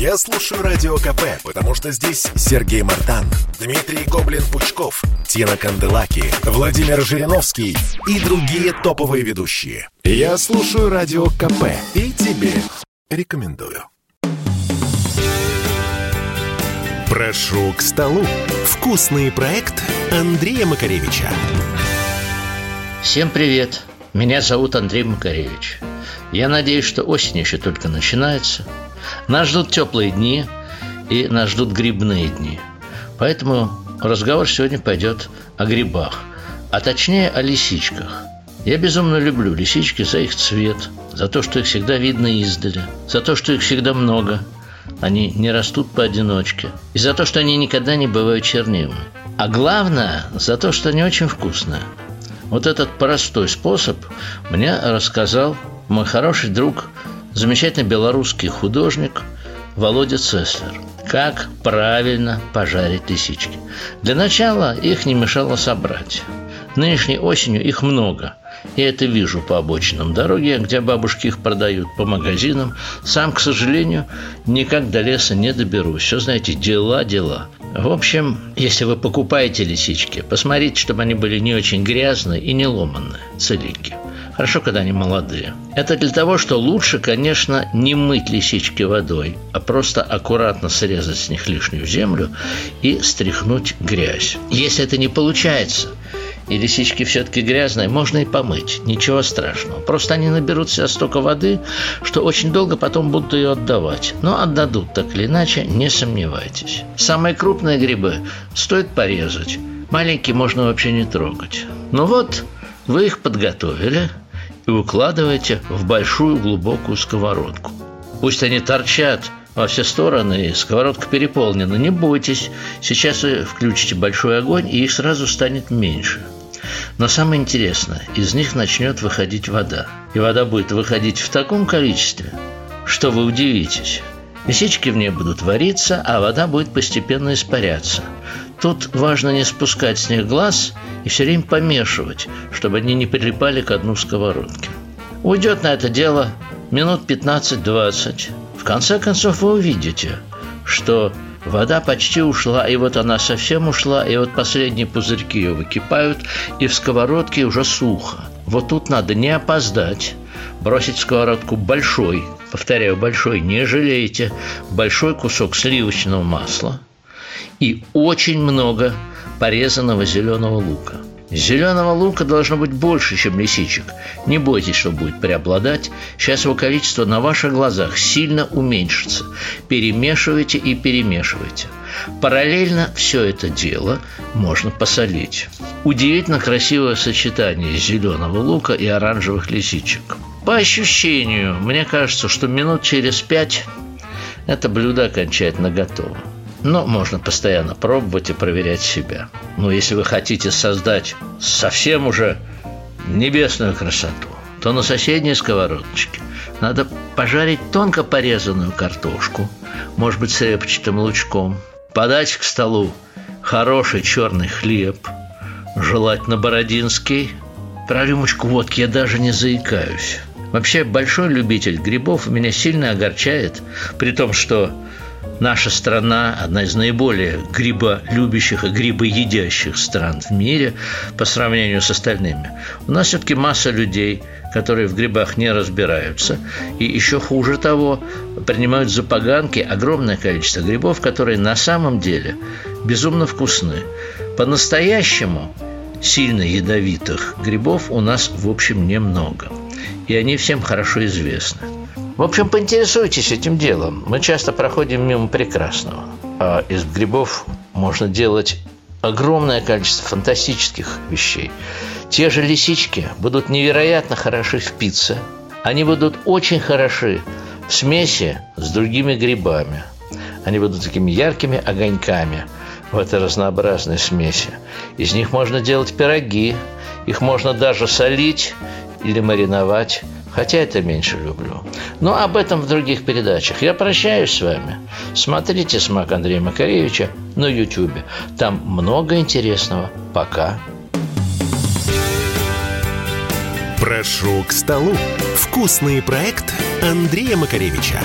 Я слушаю Радио КП, потому что здесь Сергей Мартан, Дмитрий Гоблин-Пучков, Тина Канделаки, Владимир Жириновский и другие топовые ведущие. Я слушаю Радио КП и тебе рекомендую. Прошу к столу. Вкусный проект Андрея Макаревича. Всем привет! Меня зовут Андрей Макаревич. Я надеюсь, что осень еще только начинается. Нас ждут теплые дни и нас ждут грибные дни. Поэтому разговор сегодня пойдет о грибах, а точнее о лисичках. Я безумно люблю лисички за их цвет, за то, что их всегда видно издали, за то, что их всегда много. Они не растут поодиночке. И за то, что они никогда не бывают чернилами. А главное, за то, что они очень вкусные. Вот этот простой способ мне рассказал мой хороший друг, замечательный белорусский художник Володя Цеслер. Как правильно пожарить лисички. Для начала их не мешало собрать. Нынешней осенью их много. Я это вижу по обочинам дороги, где бабушки их продают, по магазинам. Сам, к сожалению, никак до леса не доберусь. Все, знаете, дела, дела. В общем, если вы покупаете лисички, посмотрите, чтобы они были не очень грязные и не ломанные, целенькие. Хорошо, когда они молодые. Это для того, что лучше, конечно, не мыть лисички водой, а просто аккуратно срезать с них лишнюю землю и стряхнуть грязь. Если это не получается, и лисички все-таки грязные, можно и помыть, ничего страшного. Просто они наберут себя столько воды, что очень долго потом будут ее отдавать. Но отдадут так или иначе, не сомневайтесь. Самые крупные грибы стоит порезать, маленькие можно вообще не трогать. Ну вот, вы их подготовили и укладываете в большую глубокую сковородку. Пусть они торчат во все стороны, и сковородка переполнена. Не бойтесь, сейчас вы включите большой огонь, и их сразу станет меньше – но самое интересное, из них начнет выходить вода. И вода будет выходить в таком количестве, что вы удивитесь. Лисички в ней будут вариться, а вода будет постепенно испаряться. Тут важно не спускать с них глаз и все время помешивать, чтобы они не прилипали к одну сковородке. Уйдет на это дело минут 15-20. В конце концов вы увидите, что Вода почти ушла, и вот она совсем ушла, и вот последние пузырьки ее выкипают, и в сковородке уже сухо. Вот тут надо не опоздать, бросить в сковородку большой, повторяю, большой, не жалейте, большой кусок сливочного масла и очень много порезанного зеленого лука – Зеленого лука должно быть больше, чем лисичек. Не бойтесь, что будет преобладать. Сейчас его количество на ваших глазах сильно уменьшится. Перемешивайте и перемешивайте. Параллельно все это дело можно посолить. Удивительно красивое сочетание зеленого лука и оранжевых лисичек. По ощущению, мне кажется, что минут через пять это блюдо окончательно готово. Но можно постоянно пробовать и проверять себя. Но если вы хотите создать совсем уже небесную красоту, то на соседней сковородочке надо пожарить тонко порезанную картошку, может быть, с репчатым лучком, подать к столу хороший черный хлеб, желательно бородинский. Про рюмочку водки я даже не заикаюсь. Вообще, большой любитель грибов меня сильно огорчает, при том, что наша страна одна из наиболее гриболюбящих и грибоедящих стран в мире по сравнению с остальными. У нас все-таки масса людей, которые в грибах не разбираются, и еще хуже того, принимают за поганки огромное количество грибов, которые на самом деле безумно вкусны. По-настоящему сильно ядовитых грибов у нас, в общем, немного. И они всем хорошо известны. В общем, поинтересуйтесь этим делом. Мы часто проходим мимо прекрасного. А из грибов можно делать огромное количество фантастических вещей. Те же лисички будут невероятно хороши в пицце. Они будут очень хороши в смеси с другими грибами. Они будут такими яркими огоньками в этой разнообразной смеси. Из них можно делать пироги, их можно даже солить или мариновать хотя это меньше люблю. Но об этом в других передачах. Я прощаюсь с вами. Смотрите «Смак Андрея Макаревича» на YouTube. Там много интересного. Пока. Прошу к столу. Вкусный проект Андрея Макаревича.